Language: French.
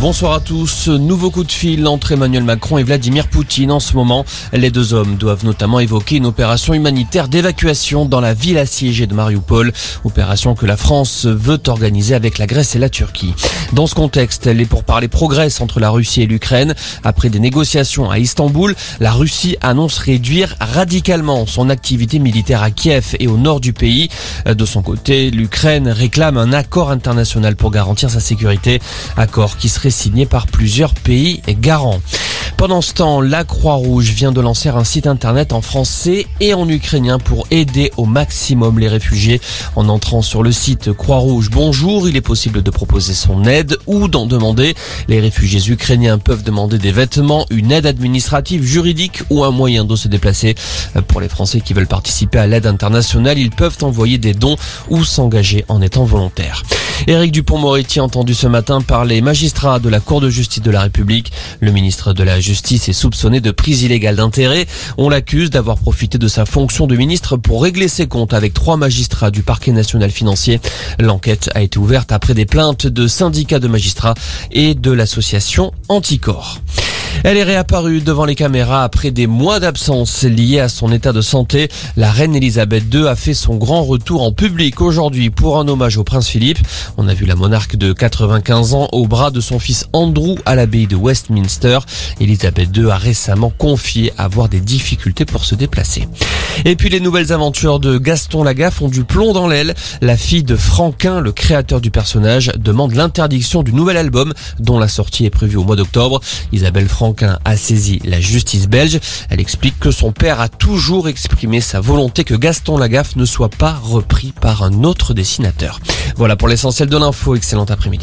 Bonsoir à tous. Nouveau coup de fil entre Emmanuel Macron et Vladimir Poutine en ce moment. Les deux hommes doivent notamment évoquer une opération humanitaire d'évacuation dans la ville assiégée de Mariupol. Opération que la France veut organiser avec la Grèce et la Turquie. Dans ce contexte, les pourparlers progressent entre la Russie et l'Ukraine. Après des négociations à Istanbul, la Russie annonce réduire radicalement son activité militaire à Kiev et au nord du pays. De son côté, l'Ukraine réclame un accord international pour garantir sa sécurité. Accord qui serait signé par plusieurs pays garants. Pendant ce temps, la Croix-Rouge vient de lancer un site internet en français et en ukrainien pour aider au maximum les réfugiés. En entrant sur le site Croix-Rouge Bonjour, il est possible de proposer son aide ou d'en demander. Les réfugiés ukrainiens peuvent demander des vêtements, une aide administrative, juridique ou un moyen de se déplacer. Pour les Français qui veulent participer à l'aide internationale, ils peuvent envoyer des dons ou s'engager en étant volontaires. Éric Dupont-Moretti entendu ce matin par les magistrats de la Cour de justice de la République. Le ministre de la Justice est soupçonné de prise illégale d'intérêt. On l'accuse d'avoir profité de sa fonction de ministre pour régler ses comptes avec trois magistrats du parquet national financier. L'enquête a été ouverte après des plaintes de syndicats de magistrats et de l'association Anticor. Elle est réapparue devant les caméras après des mois d'absence liés à son état de santé. La reine Elisabeth II a fait son grand retour en public aujourd'hui pour un hommage au prince Philippe. On a vu la monarque de 95 ans au bras de son fils Andrew à l'abbaye de Westminster. Elisabeth II a récemment confié avoir des difficultés pour se déplacer. Et puis les nouvelles aventures de Gaston Lagaffe ont du plomb dans l'aile. La fille de Franquin, le créateur du personnage, demande l'interdiction du nouvel album dont la sortie est prévue au mois d'octobre. Isabelle Franquin a saisi la justice belge. Elle explique que son père a toujours exprimé sa volonté que Gaston Lagaffe ne soit pas repris par un autre dessinateur. Voilà pour l'essentiel de l'info. Excellent après-midi.